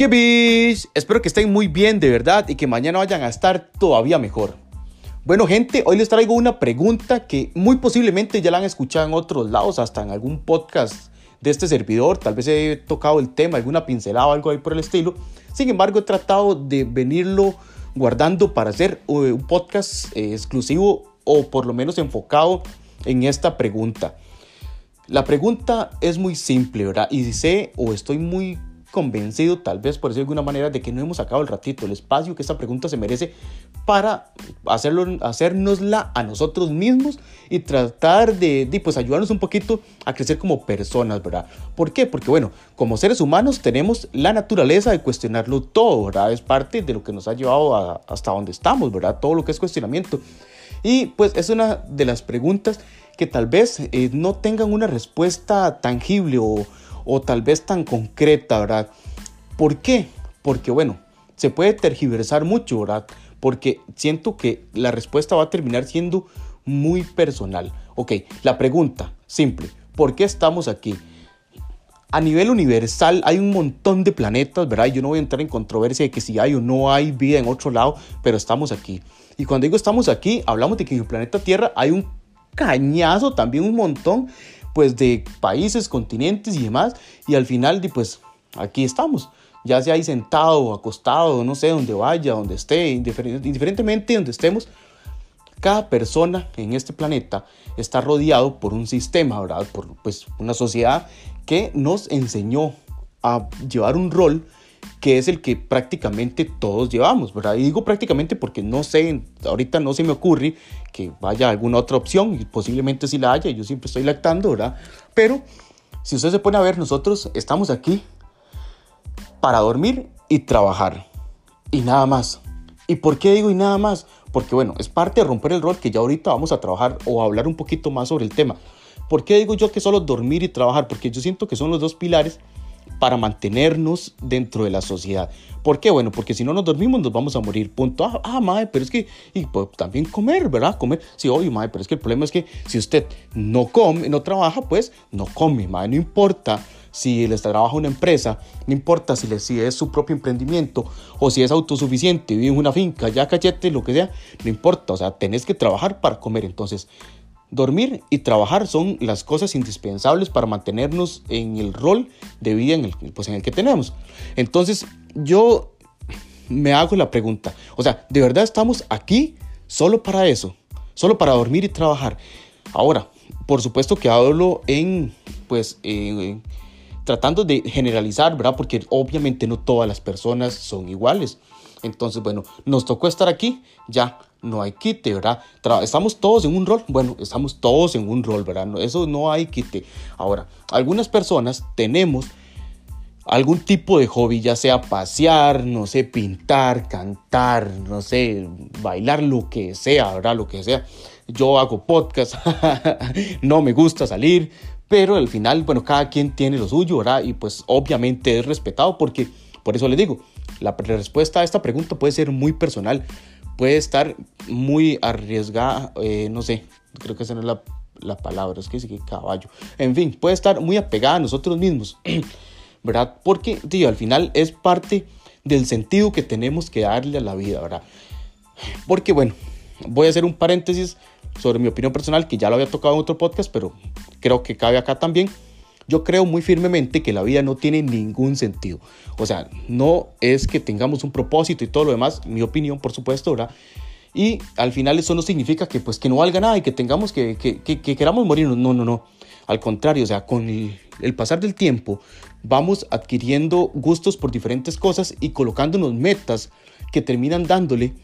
¿Qué bis? Espero que estén muy bien de verdad y que mañana vayan a estar todavía mejor. Bueno gente, hoy les traigo una pregunta que muy posiblemente ya la han escuchado en otros lados, hasta en algún podcast de este servidor, tal vez he tocado el tema, alguna pincelada o algo ahí por el estilo. Sin embargo, he tratado de venirlo guardando para hacer eh, un podcast eh, exclusivo o por lo menos enfocado en esta pregunta. La pregunta es muy simple, ¿verdad? Y sé o estoy muy convencido, tal vez por decirlo de alguna manera, de que no hemos sacado el ratito, el espacio que esta pregunta se merece para hacerlo, hacérnosla a nosotros mismos y tratar de, de, pues, ayudarnos un poquito a crecer como personas, ¿verdad? ¿Por qué? Porque, bueno, como seres humanos tenemos la naturaleza de cuestionarlo todo, ¿verdad? Es parte de lo que nos ha llevado hasta donde estamos, ¿verdad? Todo lo que es cuestionamiento. Y pues es una de las preguntas que tal vez eh, no tengan una respuesta tangible o o tal vez tan concreta, ¿verdad? ¿Por qué? Porque bueno, se puede tergiversar mucho, ¿verdad? Porque siento que la respuesta va a terminar siendo muy personal. Ok, la pregunta, simple, ¿por qué estamos aquí? A nivel universal hay un montón de planetas, ¿verdad? Yo no voy a entrar en controversia de que si hay o no hay vida en otro lado, pero estamos aquí. Y cuando digo estamos aquí, hablamos de que en el planeta Tierra hay un cañazo, también un montón pues de países, continentes y demás. Y al final, pues aquí estamos. Ya sea ahí sentado, acostado, no sé, donde vaya, donde esté, indiferentemente donde estemos, cada persona en este planeta está rodeado por un sistema, ¿verdad? Por pues, una sociedad que nos enseñó a llevar un rol que es el que prácticamente todos llevamos, ¿verdad? Y digo prácticamente porque no sé, ahorita no se me ocurre que vaya alguna otra opción, y posiblemente sí la haya, yo siempre estoy lactando, ¿verdad? Pero si usted se pone a ver, nosotros estamos aquí para dormir y trabajar, y nada más. ¿Y por qué digo y nada más? Porque bueno, es parte de romper el rol que ya ahorita vamos a trabajar o a hablar un poquito más sobre el tema. ¿Por qué digo yo que solo dormir y trabajar? Porque yo siento que son los dos pilares para mantenernos dentro de la sociedad. ¿Por qué? Bueno, porque si no nos dormimos nos vamos a morir, punto. Ah, ah madre, pero es que, y pues, también comer, ¿verdad? Comer, sí, obvio, madre, pero es que el problema es que si usted no come, no trabaja, pues no come, madre, no importa si les trabaja una empresa, no importa si, le, si es su propio emprendimiento o si es autosuficiente, vive en una finca, ya cachete, lo que sea, no importa, o sea, tenés que trabajar para comer. Entonces, Dormir y trabajar son las cosas indispensables para mantenernos en el rol de vida en el, pues en el que tenemos. Entonces, yo me hago la pregunta, o sea, ¿de verdad estamos aquí solo para eso? Solo para dormir y trabajar. Ahora, por supuesto que hablo en, pues, tratando de generalizar, ¿verdad? Porque obviamente no todas las personas son iguales. Entonces, bueno, nos tocó estar aquí, ya no hay quite, ¿verdad? ¿Estamos todos en un rol? Bueno, estamos todos en un rol, ¿verdad? Eso no hay quite. Ahora, algunas personas tenemos algún tipo de hobby, ya sea pasear, no sé, pintar, cantar, no sé, bailar, lo que sea, ¿verdad? Lo que sea. Yo hago podcast, no me gusta salir, pero al final, bueno, cada quien tiene lo suyo, ¿verdad? Y pues obviamente es respetado porque, por eso les digo, la respuesta a esta pregunta puede ser muy personal puede estar muy arriesgada, eh, no sé, creo que esa no es la, la palabra, es que sí que caballo. En fin, puede estar muy apegada a nosotros mismos, ¿verdad? Porque, tío, al final es parte del sentido que tenemos que darle a la vida, ¿verdad? Porque, bueno, voy a hacer un paréntesis sobre mi opinión personal, que ya lo había tocado en otro podcast, pero creo que cabe acá también. Yo creo muy firmemente que la vida no tiene ningún sentido. O sea, no es que tengamos un propósito y todo lo demás, mi opinión, por supuesto, ¿verdad? Y al final eso no significa que pues que no valga nada y que tengamos que, que, que, queramos morirnos. No, no, no. Al contrario, o sea, con el, el pasar del tiempo vamos adquiriendo gustos por diferentes cosas y colocándonos metas que terminan dándole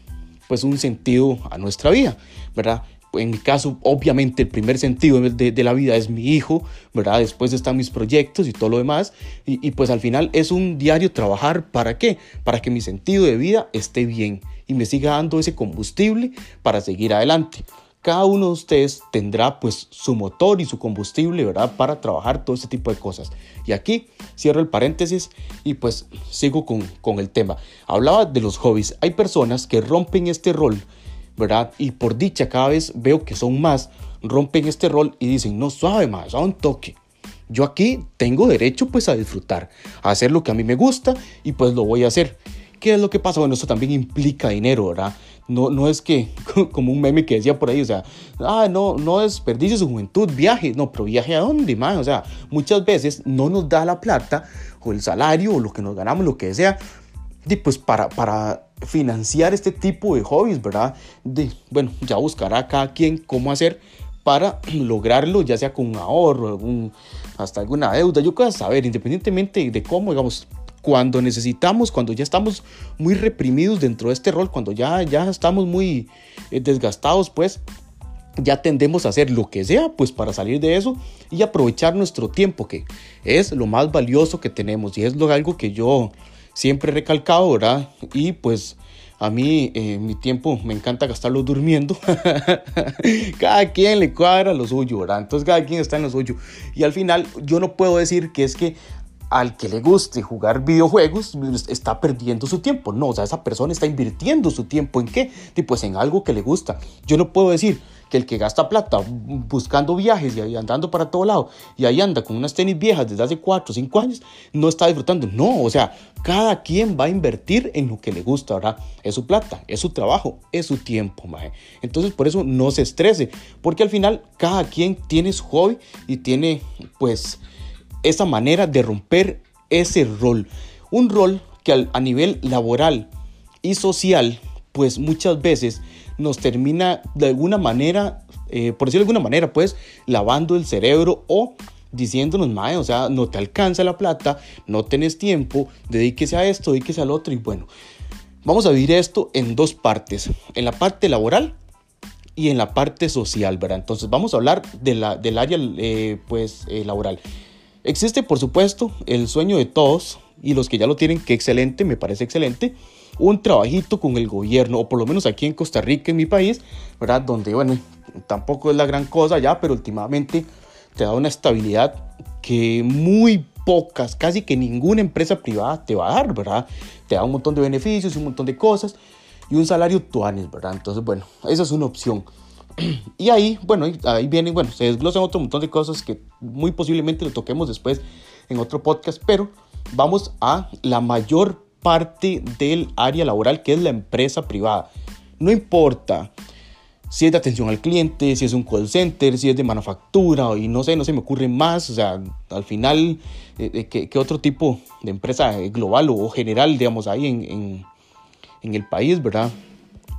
pues un sentido a nuestra vida, ¿verdad? En mi caso, obviamente el primer sentido de, la vida es mi hijo, ¿verdad? Después están mis proyectos y todo lo demás. Y, y, pues al final es un diario trabajar. ¿Para qué? Para que mi sentido de vida esté bien y me siga dando ese combustible para seguir adelante. Cada uno de ustedes tendrá pues su motor y su combustible, ¿verdad? Para trabajar todo este tipo de cosas. Y aquí cierro el paréntesis y pues sigo con, con el tema. Hablaba de los hobbies. Hay personas que rompen este rol ¿verdad? Y por dicha cada vez veo que son más, rompen este rol y dicen, no suave más, a un toque. Yo aquí tengo derecho pues a disfrutar, a hacer lo que a mí me gusta y pues lo voy a hacer. ¿Qué es lo que pasa? Bueno, eso también implica dinero, ¿verdad? No, no es que, como un meme que decía por ahí, o sea, ah, no, no desperdicie su juventud, viaje. No, pero viaje a dónde, man? O sea, muchas veces no nos da la plata o el salario o lo que nos ganamos, lo que sea, pues para, para financiar este tipo de hobbies, ¿verdad? De, bueno, ya buscará cada quien cómo hacer para lograrlo, ya sea con un ahorro, algún, hasta alguna deuda, yo quiero saber, independientemente de cómo, digamos, cuando necesitamos, cuando ya estamos muy reprimidos dentro de este rol, cuando ya, ya estamos muy eh, desgastados, pues ya tendemos a hacer lo que sea, pues para salir de eso y aprovechar nuestro tiempo, que es lo más valioso que tenemos y es lo, algo que yo siempre recalcado, ¿verdad? Y pues a mí eh, mi tiempo me encanta gastarlo durmiendo. cada quien le cuadra lo suyo, ¿verdad? Entonces cada quien está en lo suyo. Y al final yo no puedo decir que es que al que le guste jugar videojuegos pues, está perdiendo su tiempo. No, o sea, esa persona está invirtiendo su tiempo en qué? Pues en algo que le gusta. Yo no puedo decir que el que gasta plata buscando viajes y andando para todo lado y ahí anda con unas tenis viejas desde hace 4 o 5 años, no está disfrutando. No, o sea, cada quien va a invertir en lo que le gusta, ¿verdad? Es su plata, es su trabajo, es su tiempo, maje. Entonces, por eso no se estrese, porque al final cada quien tiene su hobby y tiene, pues, esa manera de romper ese rol. Un rol que a nivel laboral y social, pues muchas veces nos termina de alguna manera, eh, por decirlo de alguna manera, pues lavando el cerebro o diciéndonos, mae, o sea, no te alcanza la plata, no tenés tiempo, dedíquese a esto, dedíquese al otro y bueno, vamos a vivir esto en dos partes, en la parte laboral y en la parte social, ¿verdad? Entonces vamos a hablar de la, del área eh, pues eh, laboral. Existe, por supuesto, el sueño de todos y los que ya lo tienen, que excelente, me parece excelente, un trabajito con el gobierno, o por lo menos aquí en Costa Rica, en mi país, ¿verdad? Donde, bueno, tampoco es la gran cosa ya, pero últimamente te da una estabilidad que muy pocas, casi que ninguna empresa privada te va a dar, ¿verdad? Te da un montón de beneficios un montón de cosas y un salario tuanes, ¿verdad? Entonces, bueno, esa es una opción. Y ahí, bueno, ahí vienen, bueno, se desglosan otro montón de cosas que muy posiblemente lo toquemos después en otro podcast, pero vamos a la mayor parte del área laboral que es la empresa privada. No importa si es de atención al cliente, si es un call center, si es de manufactura y no sé, no se me ocurre más, o sea, al final, eh, eh, ¿qué, otro tipo de empresa global o general, digamos, ahí en, en, el país, ¿verdad?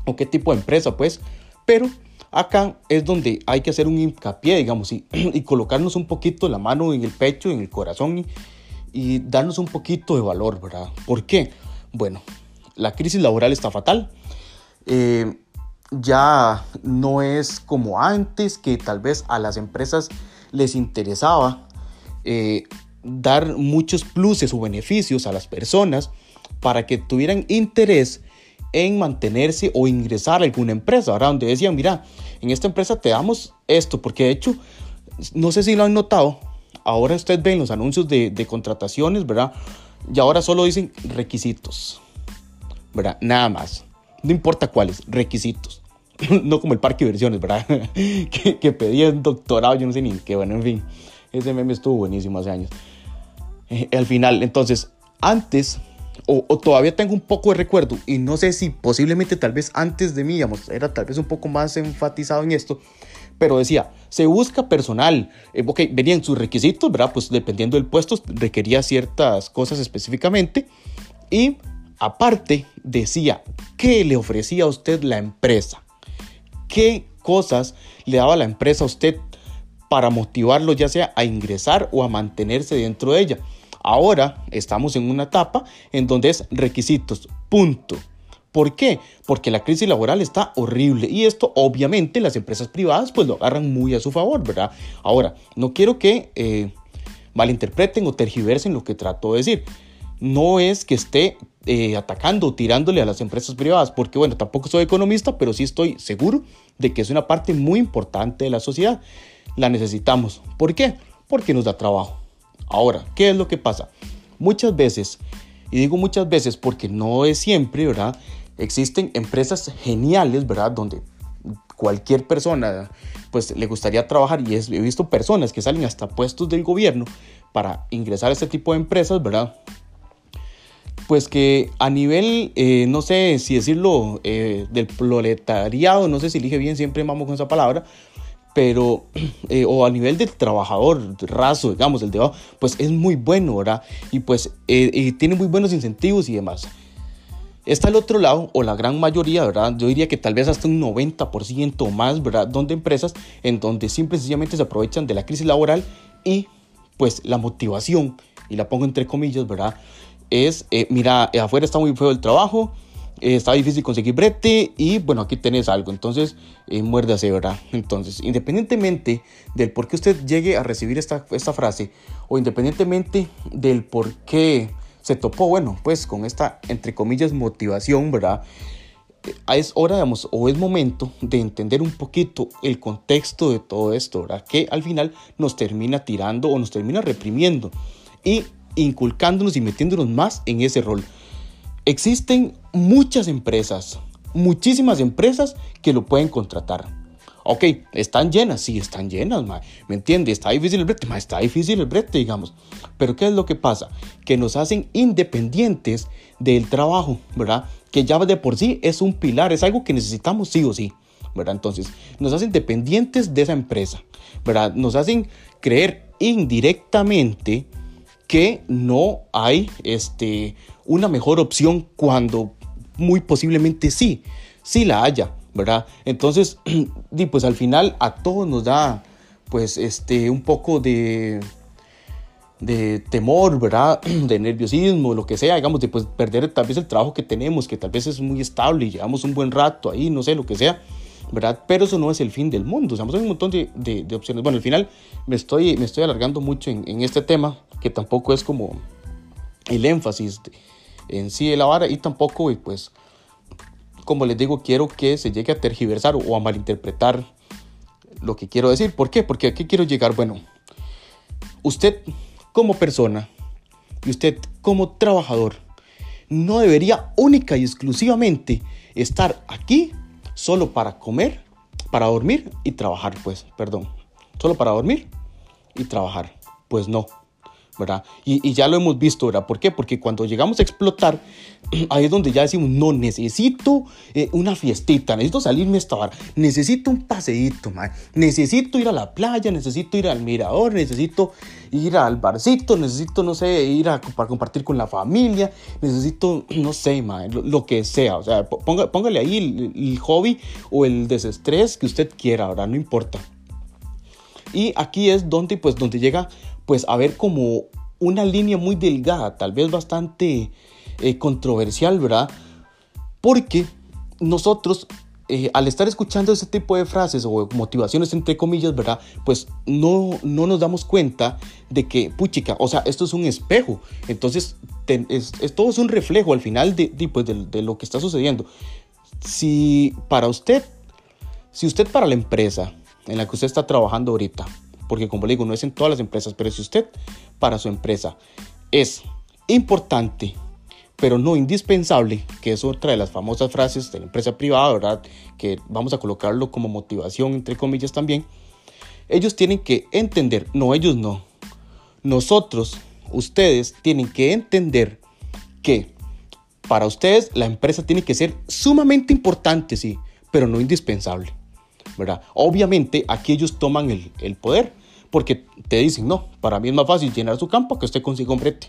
O qué tipo de empresa, pues, pero Acá es donde hay que hacer un hincapié, digamos, y, colocarnos un poquito la mano en el pecho, en el corazón darnos un poquito de valor, ¿verdad? ¿Por qué? Bueno, la crisis laboral está fatal. Eh, ya no es como antes, que tal vez a las empresas les interesaba eh, dar muchos pluses o beneficios a las personas para que tuvieran interés en mantenerse o ingresar a alguna empresa, ¿verdad? Donde decían, mira, en esta empresa te damos esto, porque de hecho, no sé si lo han notado, ahora usted ve en los anuncios de, contrataciones, ¿verdad? Y ahora solo dicen requisitos, ¿verdad? Nada más. No importa cuáles, requisitos. no como el parque de versiones, ¿verdad? que, que pedía un doctorado, yo no sé ni qué, bueno, en fin. Ese meme estuvo buenísimo hace años. Eh, al final, entonces, antes o, todavía tengo un poco de recuerdo y no sé si posiblemente tal vez antes de mí, digamos, era tal vez un poco más enfatizado en esto, pero decía, se busca personal, eh, venían sus requisitos, ¿verdad? Pues dependiendo del puesto requería ciertas cosas específicamente y aparte decía, ¿qué le ofrecía a usted la empresa? ¿Qué cosas le daba la empresa a usted para motivarlo ya sea a ingresar o a mantenerse dentro de ella? Ahora estamos en una etapa en donde es requisitos, punto. ¿Por qué? Porque la crisis laboral está horrible y esto obviamente las empresas privadas pues lo agarran muy a su favor, ¿verdad? Ahora, no quiero que eh, malinterpreten o tergiversen lo que trato de decir. No es que esté eh, atacando o tirándole a las empresas privadas, porque bueno, tampoco soy economista, pero sí estoy seguro de que es una parte muy importante de la sociedad. La necesitamos. ¿Por qué? Porque nos da trabajo. Ahora, ¿qué es lo que pasa? Muchas veces, y digo muchas veces porque no es siempre, ¿verdad? Existen empresas geniales, ¿verdad? Donde cualquier persona pues le gustaría trabajar y he visto personas que salen hasta puestos del gobierno para ingresar a este tipo de empresas, ¿verdad? Pues que a nivel, eh, no sé si decirlo, eh, del proletariado, no sé si elige bien, siempre vamos con esa palabra, pero, eh, o a nivel del trabajador raso, digamos, el de pues es muy bueno, ¿verdad? Y pues tiene muy buenos incentivos y demás. Está el otro lado, o la gran mayoría, ¿verdad? Yo diría que tal vez hasta un 90% o más, ¿verdad? Donde empresas en donde simple y sencillamente se aprovechan de la crisis laboral y pues la motivación, y la pongo entre comillas, ¿verdad? Es, eh, mira, eh, afuera está muy feo el trabajo, eh, está difícil conseguir brete y bueno, aquí tenés algo, entonces eh, muérdase, ¿verdad? Entonces, independientemente del por qué usted llegue a recibir esta, esta frase o independientemente del por qué se topó, bueno, pues con esta, entre comillas, motivación, ¿verdad? es hora, digamos, o es momento de entender un poquito el contexto de todo esto, ¿verdad? Que al final nos termina tirando o nos termina reprimiendo y inculcándonos y metiéndonos más en ese rol. Existen muchas empresas, muchísimas empresas que lo pueden contratar. Ok, están llenas, sí, están llenas, ¿me entiende? Está difícil el brete, está difícil el brete, digamos. Pero ¿qué es lo que pasa? Que nos hacen independientes del trabajo, ¿verdad? Que ya de por sí es un pilar, es algo que necesitamos sí o sí, ¿verdad? Entonces, nos hacen dependientes de esa empresa, ¿verdad? Nos hacen creer indirectamente que no hay este, una mejor opción cuando muy posiblemente sí, sí la haya, ¿verdad? Entonces, pues al final a todos nos da pues este un poco de de temor, ¿verdad? De nerviosismo, lo que sea, digamos, de pues, perder tal vez el trabajo que tenemos, que tal vez es muy estable y llevamos un buen rato ahí, no sé, lo que sea, ¿verdad? Pero eso no es el fin del mundo, o sea, hay un montón de, de, opciones. Bueno, al final me estoy, me estoy alargando mucho en, en, este tema, que tampoco es como el énfasis en sí de la vara y tampoco, pues, como les digo, quiero que se llegue a tergiversar o a malinterpretar lo que quiero decir. ¿Por qué? Porque aquí quiero llegar, bueno, usted como persona y usted como trabajador no debería única y exclusivamente estar aquí solo para comer, para dormir y trabajar, pues, perdón, solo para dormir y trabajar. Pues no. ¿Verdad? Y, ya lo hemos visto, ¿verdad? ¿Por qué? Porque cuando llegamos a explotar, ahí es donde ya decimos, no, necesito eh, una fiestita, necesito salirme esta hora, necesito un paseíto, man. necesito ir a la playa, necesito ir al mirador, necesito ir al barcito, necesito, no sé, ir a para compartir con la familia, necesito, no sé, man, lo, que sea, o sea, ponga, póngale ahí el, el hobby o el desestrés que usted quiera, ¿verdad? No importa. Y aquí es donde, pues, donde llega pues a ver como una línea muy delgada, tal vez bastante eh, controversial, ¿verdad? Porque nosotros eh, al estar escuchando ese tipo de frases o motivaciones entre comillas, ¿verdad? Pues no, no nos damos cuenta de que, puchica, o sea, esto es un espejo. Entonces, es, todo es un reflejo al final de, pues, de, de, lo que está sucediendo. Si para usted, si usted para la empresa en la que usted está trabajando ahorita, porque como le digo, no es en todas las empresas, pero si usted para su empresa es importante, pero no indispensable, que es otra de las famosas frases de la empresa privada, ¿verdad? Que vamos a colocarlo como motivación, entre comillas también. Ellos tienen que entender, no ellos no, nosotros, ustedes tienen que entender que para ustedes la empresa tiene que ser sumamente importante, sí, pero no indispensable. ¿verdad? Obviamente aquí ellos toman el, el poder porque te dicen, no, para mí es más fácil llenar su campo que usted consiga un brete.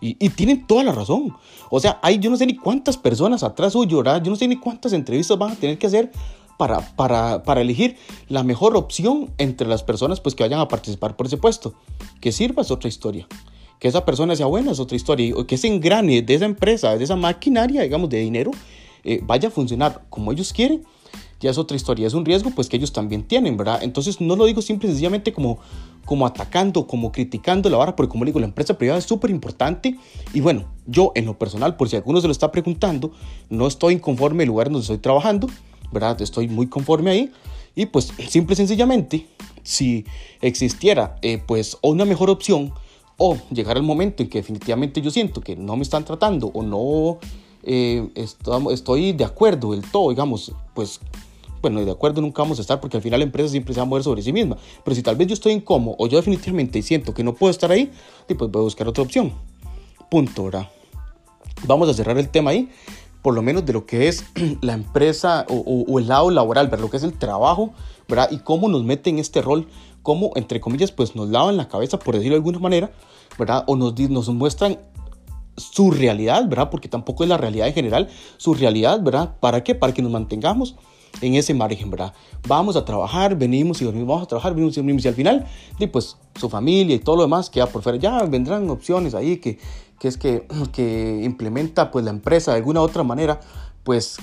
Y, y, tienen toda la razón. O sea, hay, yo no sé ni cuántas personas atrás suyo, ¿verdad? Yo no sé ni cuántas entrevistas van a tener que hacer para, para, para, elegir la mejor opción entre las personas pues, que vayan a participar por ese puesto. Que sirva es otra historia. Que esa persona sea buena es otra historia. O que ese engrane de esa empresa, de esa maquinaria, digamos, de dinero, eh, vaya a funcionar como ellos quieren ya es otra historia, es un riesgo pues que ellos también tienen, ¿verdad? Entonces no lo digo simple y sencillamente como, como atacando, como criticando la vara, porque como digo, la empresa privada es súper importante y bueno, yo en lo personal, por si alguno se lo está preguntando, no estoy inconforme el lugar donde estoy trabajando, ¿verdad? Estoy muy conforme ahí y pues simple y sencillamente, si existiera eh, pues una mejor opción o llegar al momento en que definitivamente yo siento que no me están tratando o no eh, estoy de acuerdo del todo, digamos, pues bueno, de acuerdo nunca vamos a estar porque al final la empresa siempre se va a mover sobre sí misma. Pero si tal vez yo estoy incómodo o yo definitivamente siento que no puedo estar ahí, pues voy a buscar otra opción. Punto, ¿verdad? Vamos a cerrar el tema ahí, por lo menos de lo que es la empresa o, el lado laboral, ¿verdad? Lo que es el trabajo, ¿verdad? Y cómo nos mete en este rol, cómo, entre comillas, pues nos lavan la cabeza, por decirlo de alguna manera, ¿verdad? O nos, nos muestran su realidad, ¿verdad? Porque tampoco es la realidad en general, su realidad, ¿verdad? ¿Para qué? Para que nos mantengamos en ese margen, ¿verdad? Vamos a trabajar, venimos y dormimos, vamos a trabajar, venimos y dormimos, y al final, pues su familia y todo lo demás queda por fuera. Ya vendrán opciones ahí que, que es que, que implementa pues la empresa de alguna otra manera, pues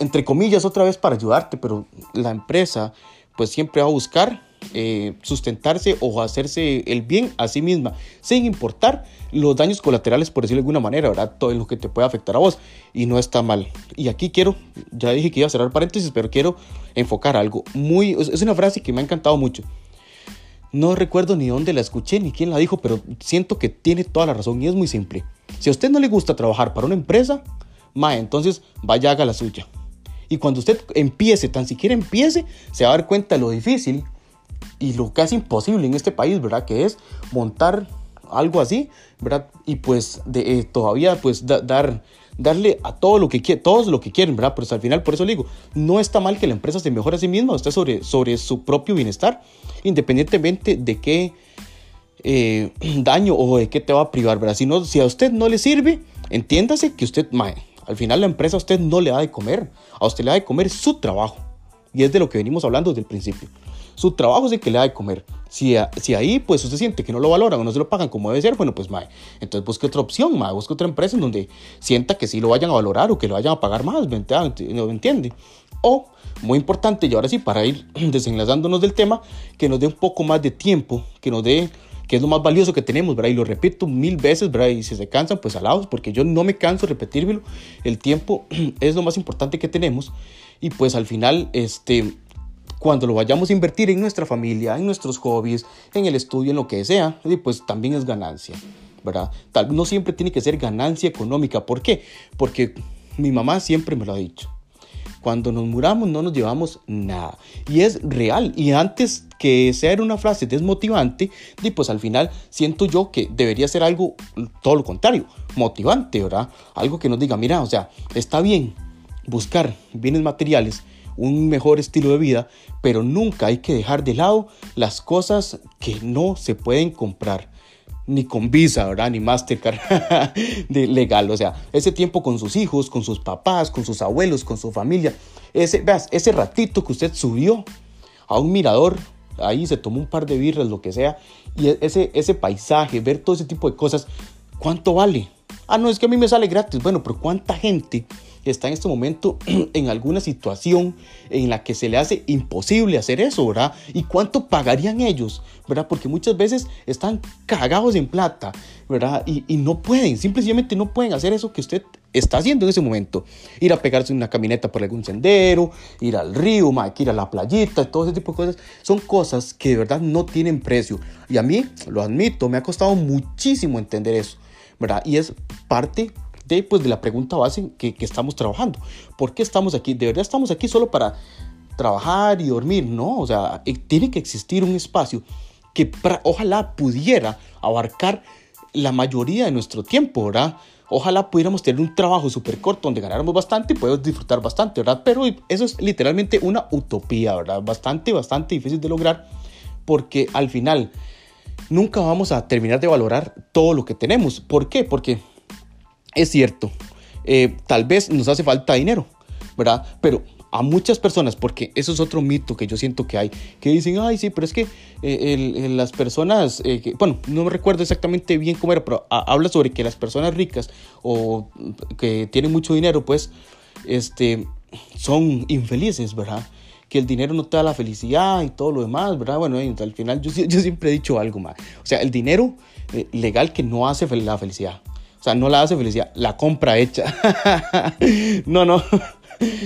entre comillas otra vez para ayudarte, pero la empresa pues siempre va a buscar eh, sustentarse o hacerse el bien a sí misma, sin importar los daños colaterales, por decirlo de alguna manera, ¿verdad? Todo lo que te puede afectar a vos y no está mal. Y aquí quiero, ya dije que iba a cerrar paréntesis, pero quiero enfocar algo muy, es una frase que me ha encantado mucho. No recuerdo ni dónde la escuché ni quién la dijo, pero siento que tiene toda la razón y es muy simple. Si a usted no le gusta trabajar para una empresa, ma, entonces vaya haga la suya. Y cuando usted empiece, tan siquiera empiece, se va a dar cuenta de lo difícil y lo casi imposible en este país, ¿verdad? Que es montar algo así, ¿verdad? Y pues de, eh, todavía pues dar, darle a todo lo que quiere, todos lo que quieren, ¿verdad? Pero al final, por eso le digo, no está mal que la empresa se mejore a sí misma, esté sobre, sobre su propio bienestar, independientemente de qué eh, daño o de qué te va a privar, ¿verdad? Si, no, si a usted no le sirve, entiéndase que usted, mae, al final la empresa a usted no le da de comer, a usted le da de comer su trabajo. Y es de lo que venimos hablando desde el principio. Su trabajo es el que le da de comer. Si, si ahí pues usted siente que no lo valoran o no se lo pagan como debe ser, bueno, pues mae, entonces busque otra opción, mae, busque otra empresa en donde sienta que sí lo vayan a valorar o que lo vayan a pagar más, ¿me entiende? O, muy importante, y ahora sí, para ir desenlazándonos del tema, que nos dé un poco más de tiempo, que nos dé que es lo más valioso que tenemos, ¿verdad? Y lo repito mil veces, ¿verdad? Y si se cansan, pues alados, porque yo no me canso de repetírmelo. El tiempo es lo más importante que tenemos. Y pues al final, este, cuando lo vayamos a invertir en nuestra familia, en nuestros hobbies, en el estudio, en lo que sea, pues también es ganancia, ¿verdad? Tal, no siempre tiene que ser ganancia económica. ¿Por qué? Porque mi mamá siempre me lo ha dicho. Cuando nos muramos no nos llevamos nada. Y es real. Y antes que sea una frase desmotivante, pues al final siento yo que debería ser algo todo lo contrario, motivante, ¿verdad? Algo que nos diga, mira, o sea, está bien buscar bienes materiales, un mejor estilo de vida, pero nunca hay que dejar de lado las cosas que no se pueden comprar ni con Visa, ¿verdad? Ni Mastercard de legal. O sea, ese tiempo con sus hijos, con sus papás, con sus abuelos, con su familia. Ese, veas, ese ratito que usted subió a un mirador, ahí se tomó un par de birras, lo que sea, y e, ese, ese paisaje, ver todo ese tipo de cosas, ¿cuánto vale? Ah, no, es que a mí me sale gratis. Bueno, pero ¿cuánta gente está en este momento en alguna situación en la que se le hace imposible hacer eso, ¿verdad? ¿Y cuánto pagarían ellos, ¿verdad? Porque muchas veces están cagados en plata, ¿verdad? Y, no pueden, simplemente no pueden hacer eso que usted está haciendo en ese momento. Ir a pegarse una camineta por algún sendero, ir al río, ir a la playita, todo ese tipo de cosas. Son cosas que de verdad no tienen precio. Y a mí, lo admito, me ha costado muchísimo entender eso, ¿verdad? Y es parte de, pues, de la pregunta base que, que estamos trabajando. ¿Por qué estamos aquí? ¿De verdad estamos aquí solo para trabajar y dormir? No, o sea, eh, tiene que existir un espacio que ojalá pudiera abarcar la mayoría de nuestro tiempo, ¿verdad? Ojalá pudiéramos tener un trabajo súper corto donde ganáramos bastante y podemos disfrutar bastante, ¿verdad? Pero eso es literalmente una utopía, ¿verdad? Bastante, bastante difícil de lograr porque al final nunca vamos a terminar de valorar todo lo que tenemos. ¿Por qué? Porque es cierto, eh, tal vez nos hace falta dinero, ¿verdad? Pero a muchas personas, porque eso es otro mito que yo siento que hay, que dicen, ay, sí, pero es que eh, las personas, eh, bueno, no me recuerdo exactamente bien cómo era, pero habla sobre que las personas ricas o que tienen mucho dinero, pues, este, son infelices, ¿verdad? Que el dinero no te da la felicidad y todo lo demás, ¿verdad? Bueno, al final yo, yo siempre he dicho algo más. O sea, el dinero legal que no hace la felicidad. O sea, no la hace felicidad, la compra hecha. no, no.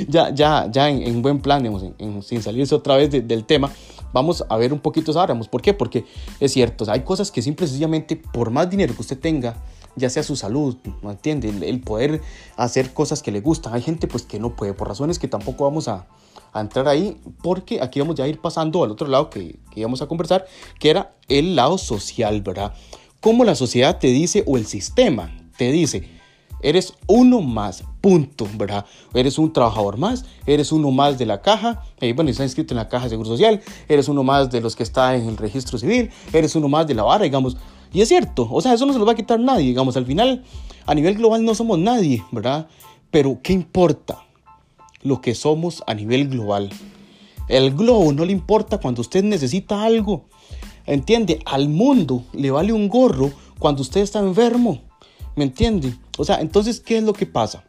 ya, ya, ya en, buen plan, digamos, sin salirse otra vez del tema, vamos a ver un poquito ahora. ¿Por qué? Porque es cierto, hay cosas que simple sencillamente, por más dinero que usted tenga, ya sea su salud, ¿no entiende? El, poder hacer cosas que le gustan. Hay gente pues que no puede, por razones que tampoco vamos a, a entrar ahí porque aquí vamos ya a ir pasando al otro lado que, que íbamos a conversar, que era el lado social, ¿verdad? Cómo la sociedad te dice o el sistema te dice, eres uno más, punto, ¿verdad? Eres un trabajador más, eres uno más de la caja, eh, bueno, está inscrito en la caja de Seguro Social, eres uno más de los que está en el registro civil, eres uno más de la vara, digamos. Y es cierto, o sea, eso no se lo va a quitar nadie, digamos, al final, a nivel global no somos nadie, ¿verdad? Pero, ¿qué importa? Lo que somos a nivel global. El globo no le importa cuando usted necesita algo. ¿Entiende? Al mundo le vale un gorro cuando usted está enfermo. ¿Me entiende? O sea, entonces, ¿qué es lo que pasa?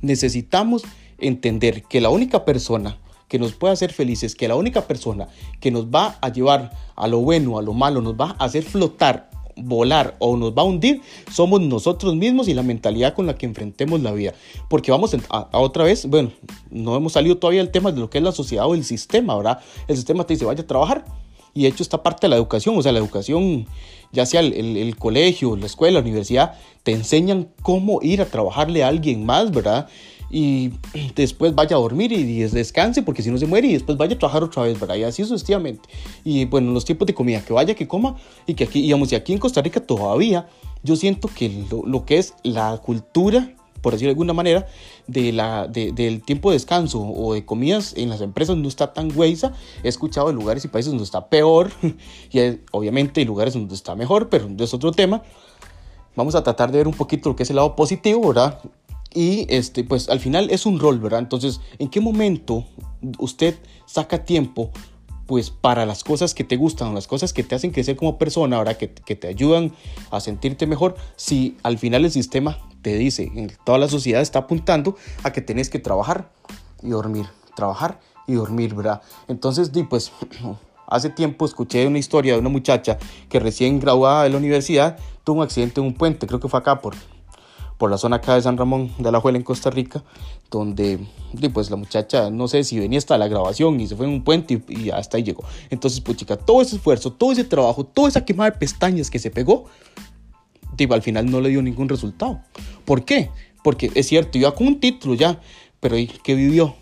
Necesitamos entender que la única persona que nos puede hacer felices, que la única persona que nos va a llevar a lo bueno, a lo malo, nos va a hacer flotar, volar o nos va a hundir, somos nosotros mismos y la mentalidad con la que enfrentemos la vida. Porque vamos a, otra vez, bueno, no hemos salido todavía del tema de lo que es la sociedad o el sistema, ¿verdad? El sistema te dice, vaya a trabajar. Y de hecho esta parte de la educación, o sea, la educación ya sea el, colegio, la escuela, la universidad, te enseñan cómo ir a trabajarle a alguien más, ¿verdad? Y después vaya a dormir y, descanse porque si no se muere y después vaya a trabajar otra vez, ¿verdad? Y así sucesivamente. Y bueno, los tiempos de comida, que vaya, que coma y que aquí, digamos, y aquí en Costa Rica todavía yo siento que lo, lo que es la cultura por decirlo de alguna manera, de la, del tiempo de descanso o de comidas en las empresas no está tan huesa. He escuchado de lugares y países donde está peor y obviamente hay lugares donde está mejor, pero es otro tema. Vamos a tratar de ver un poquito lo que es el lado positivo, ¿verdad? Y este, pues al final es un rol, ¿verdad? Entonces, ¿en qué momento usted saca tiempo pues para las cosas que te gustan, las cosas que te hacen crecer como persona, ahora que, que, te ayudan a sentirte mejor, si al final el sistema te dice, toda la sociedad está apuntando a que tenés que trabajar y dormir, trabajar y dormir, ¿verdad? Entonces, pues hace tiempo escuché una historia de una muchacha que recién graduada de la universidad tuvo un accidente en un puente, creo que fue acá por por la zona acá de San Ramón de la Juela en Costa Rica, donde pues la muchacha, no sé si venía hasta la grabación y se fue en un puente y, hasta ahí llegó. Entonces, pues chica, todo ese esfuerzo, todo ese trabajo, toda esa quemada de pestañas que se pegó, tipo, al final no le dio ningún resultado. ¿Por qué? Porque es cierto, iba con un título ya, pero ¿qué vivió?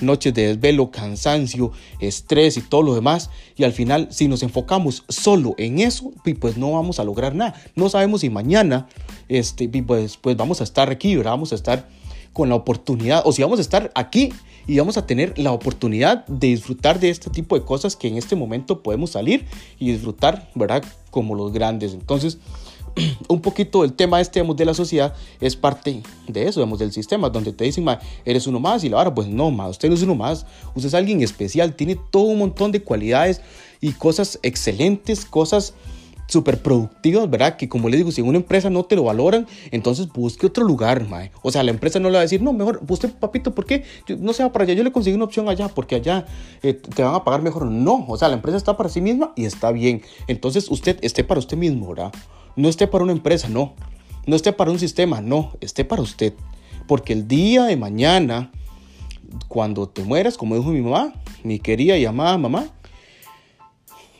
Noches de desvelo, cansancio, estrés y todo lo demás. Y al final, si nos enfocamos solo en eso, pues no vamos a lograr nada. No sabemos si mañana este, pues, pues vamos a estar aquí, Vamos a estar con la oportunidad, o si vamos a estar aquí y vamos a tener la oportunidad de disfrutar de este tipo de cosas que en este momento podemos salir y disfrutar, ¿verdad? Como los grandes. Entonces, un poquito el tema este de la sociedad es parte de eso, del sistema, donde te dicen, eres uno más y la vara, pues no, ma, usted no es uno más, usted es alguien especial, tiene todo un montón de cualidades y cosas excelentes, cosas súper productivas, ¿verdad? Que como le digo, si una empresa no te lo valoran, entonces busque otro lugar, mae. O sea, la empresa no le va a decir, no, mejor, usted, papito, ¿por qué? no se va para allá, yo le consigo una opción allá, porque allá eh, te van a pagar mejor. No, o sea, la empresa está para sí misma y está bien. Entonces usted esté para usted mismo, ¿verdad? No esté para una empresa, no. No esté para un sistema, no. Esté para usted. Porque el día de mañana, cuando te mueras, como dijo mi mamá, mi querida y amada mamá,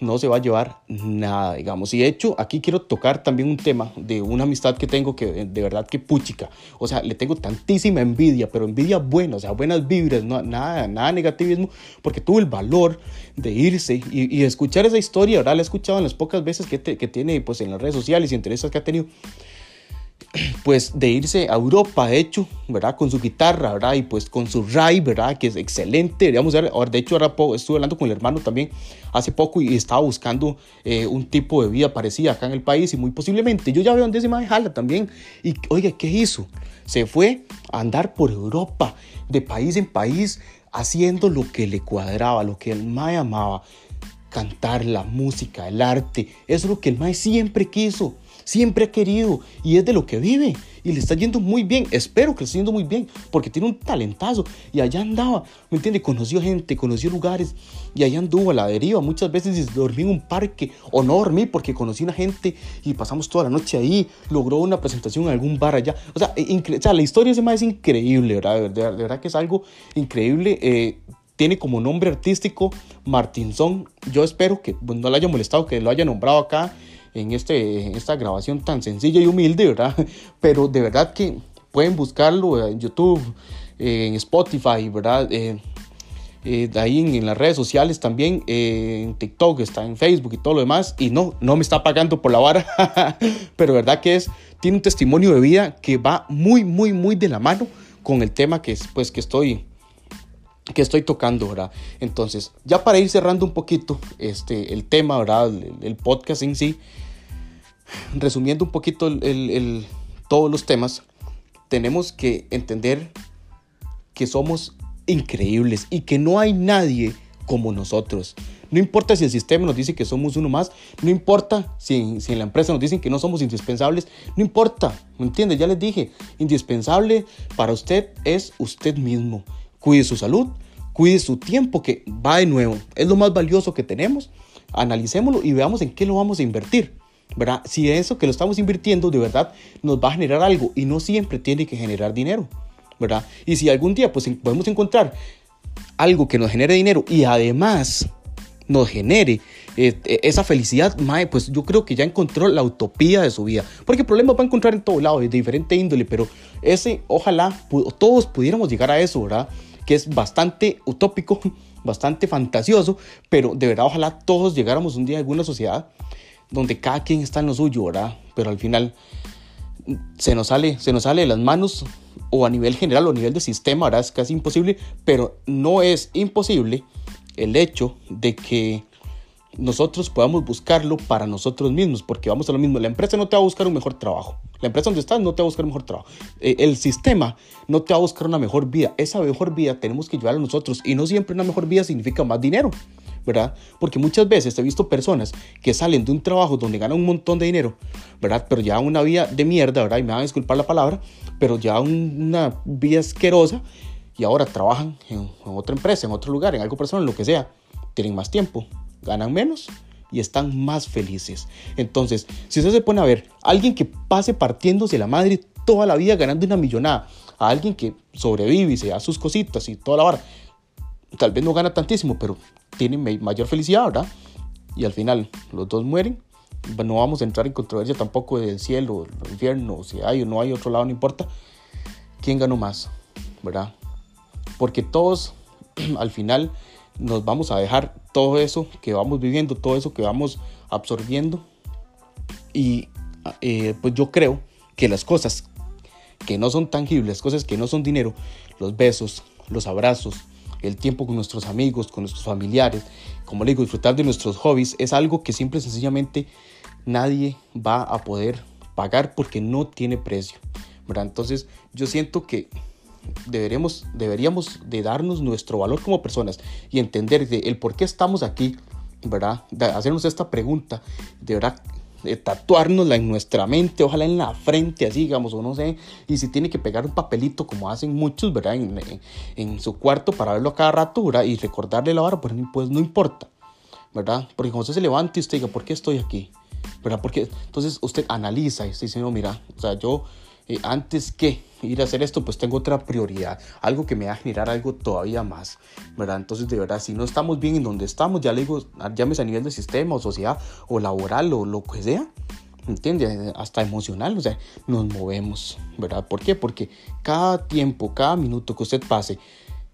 no se va a llevar nada, digamos. Y de hecho, aquí quiero tocar también un tema de una amistad que tengo que de verdad que puchica. O sea, le tengo tantísima envidia, pero envidia buena, o sea, buenas vibras, no, nada, nada negativismo, porque tuvo el valor de irse y, escuchar esa historia. Ahora la he escuchado en las pocas veces que, que tiene pues, en las redes sociales y intereses que ha tenido pues de irse a Europa, de hecho, ¿verdad? Con su guitarra, ¿verdad? Y pues con su Rai, ¿verdad? Que es excelente, deberíamos ver, ahora, de hecho ahora estuve hablando con el hermano también hace poco y estaba buscando eh, un tipo de vida parecida acá en el país y muy posiblemente, yo ya veo donde se me jala también y oiga, ¿qué hizo? Se fue a andar por Europa, de país en país, haciendo lo que le cuadraba, lo que el Mae amaba, cantar, la música, el arte, eso es lo que el Mae siempre quiso siempre ha querido y es de lo que vive. Y le está yendo muy bien, espero que le esté yendo muy bien, porque tiene un talentazo. Y allá andaba, ¿me entiende? Conoció gente, conoció lugares y allá anduvo a la deriva. Muchas veces dormí en un parque o no dormí porque conocí una gente y pasamos toda la noche ahí. Logró una presentación en algún bar allá. O sea, la historia de ese es increíble, ¿verdad? De, verdad que es algo increíble. Eh, tiene como nombre artístico Martinson. Yo espero que no le haya molestado que lo haya nombrado acá en, este, esta grabación tan sencilla y humilde, ¿verdad? Pero de verdad que pueden buscarlo en YouTube, en Spotify, ¿verdad? Eh, eh, de ahí en, las redes sociales también, en TikTok, está en Facebook y todo lo demás. Y no, no me está pagando por la vara, pero verdad que es, tiene un testimonio de vida que va muy, muy, muy de la mano con el tema que, pues, que estoy que estoy tocando, ¿verdad? Entonces, ya para ir cerrando un poquito este, el tema, ¿verdad? El, podcast en sí, resumiendo un poquito el, todos los temas, tenemos que entender que somos increíbles y que no hay nadie como nosotros. No importa si el sistema nos dice que somos uno más, no importa si, si en la empresa nos dicen que no somos indispensables, no importa, ¿me entiendes? Ya les dije, indispensable para usted es usted mismo. Cuide su salud, cuide su tiempo que va de nuevo, es lo más valioso que tenemos. Analicémoslo y veamos en qué lo vamos a invertir. ¿Verdad? Si eso que lo estamos invirtiendo de verdad nos va a generar algo y no siempre tiene que generar dinero. ¿verdad? Y si algún día pues, podemos encontrar algo que nos genere dinero y además nos genere eh, eh, esa felicidad, mae, pues yo creo que ya encontró la utopía de su vida. Porque problemas va a encontrar en todo lado, de diferente índole, pero ese, ojalá todos pudiéramos llegar a eso, ¿verdad? Que es bastante utópico, bastante fantasioso, pero de verdad, ojalá todos llegáramos un día a alguna sociedad donde cada quien está en lo suyo, ¿verdad? Pero al final se nos sale, se nos sale de las manos o a nivel general o a nivel de sistema, ¿verdad? Es casi imposible, pero no es imposible el hecho de que nosotros podamos buscarlo para nosotros mismos, porque vamos a lo mismo, la empresa no te va a buscar un mejor trabajo, la empresa donde estás no te va a buscar un mejor trabajo, eh, el sistema no te va a buscar una mejor vida, esa mejor vida tenemos que llevarla nosotros y no siempre una mejor vida significa más dinero. ¿Verdad? Porque muchas veces he visto personas que salen de un trabajo donde ganan un montón de dinero, ¿verdad? Pero ya una vida de mierda, ¿verdad? Y me van a disculpar la palabra, pero ya una vida asquerosa y ahora trabajan en, otra empresa, en otro lugar, en algo personal, lo que sea. Tienen más tiempo, ganan menos y están más felices. Entonces, si usted se pone a ver, alguien que pase partiéndose la madre toda la vida ganando una millonada, a alguien que sobrevive y se da sus cositas y toda la vara, tal vez no gana tantísimo, pero tiene mayor felicidad, ¿verdad? Y al final los dos mueren. No vamos a entrar en controversia tampoco del cielo, el infierno, si hay o no hay otro lado, no importa. ¿Quién ganó más? ¿Verdad? Porque todos al final nos vamos a dejar todo eso que vamos viviendo, todo eso que vamos absorbiendo. Y eh, pues yo creo que las cosas que no son tangibles, cosas que no son dinero, los besos, los abrazos, el tiempo con nuestros amigos, con nuestros familiares, como le digo, disfrutar de nuestros hobbies, es algo que simple y sencillamente nadie va a poder pagar porque no tiene precio. ¿verdad? Entonces yo siento que deberemos, deberíamos de darnos nuestro valor como personas y entender el por qué estamos aquí, ¿verdad? De hacernos esta pregunta, de verdad, de en nuestra mente, ojalá en la frente, así, digamos, o no sé, y si tiene que pegar un papelito, como hacen muchos, ¿verdad? En, su cuarto para verlo cada rato, ¿verdad? Y recordarle la vara, pues, pues no importa, ¿verdad? Porque cuando usted se levante y usted diga, ¿por qué estoy aquí? ¿Verdad? Porque entonces usted analiza y usted dice, no, mira, o sea, yo eh, antes que ir a hacer esto, pues tengo otra prioridad, algo que me va a generar algo todavía más, ¿verdad? Entonces, de verdad, si no estamos bien en donde estamos, ya le digo, llámese a nivel de sistema o sociedad o laboral o lo que sea, ¿entiendes? Hasta emocional, o sea, nos movemos, ¿verdad? ¿Por qué? Porque cada tiempo, cada minuto que usted pase,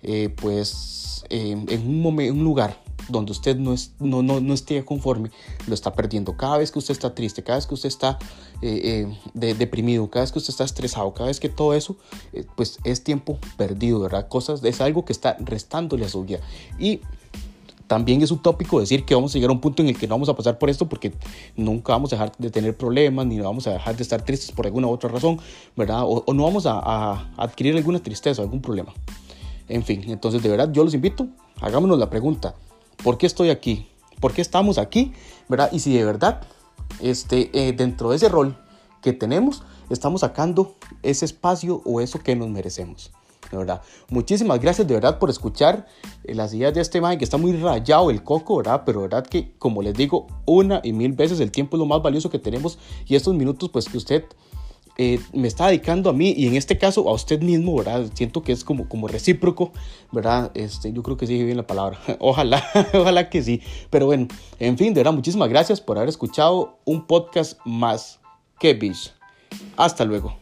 eh, pues eh, en un, momento, un lugar donde usted no, es, no, no, no, esté conforme, lo está perdiendo. Cada vez que usted está triste, cada vez que usted está eh, eh, deprimido, cada vez que usted está estresado, cada vez que todo eso, eh, pues es tiempo perdido, ¿verdad? Cosas, es algo que está restándole a su vida. Y también es utópico decir que vamos a llegar a un punto en el que no vamos a pasar por esto porque nunca vamos a dejar de tener problemas ni vamos a dejar de estar tristes por alguna otra razón, ¿verdad? O, no vamos a, a adquirir alguna tristeza, algún problema. En fin, entonces de verdad yo los invito, hagámonos la pregunta, ¿Por qué estoy aquí? ¿Por qué estamos aquí? ¿Verdad? Y si de verdad, este, eh, dentro de ese rol que tenemos, estamos sacando ese espacio o eso que nos merecemos. De verdad. Muchísimas gracias de verdad por escuchar eh, las ideas de este man que está muy rayado el coco, ¿verdad? Pero verdad que, como les digo, una y mil veces el tiempo es lo más valioso que tenemos y estos minutos, pues que usted eh, me está dedicando a mí y en este caso a usted mismo, ¿verdad? Siento que es como, como recíproco, ¿verdad? Este, yo creo que sigue bien la palabra. Ojalá, ojalá que sí. Pero bueno, en fin, de verdad, muchísimas gracias por haber escuchado un podcast más que Hasta luego.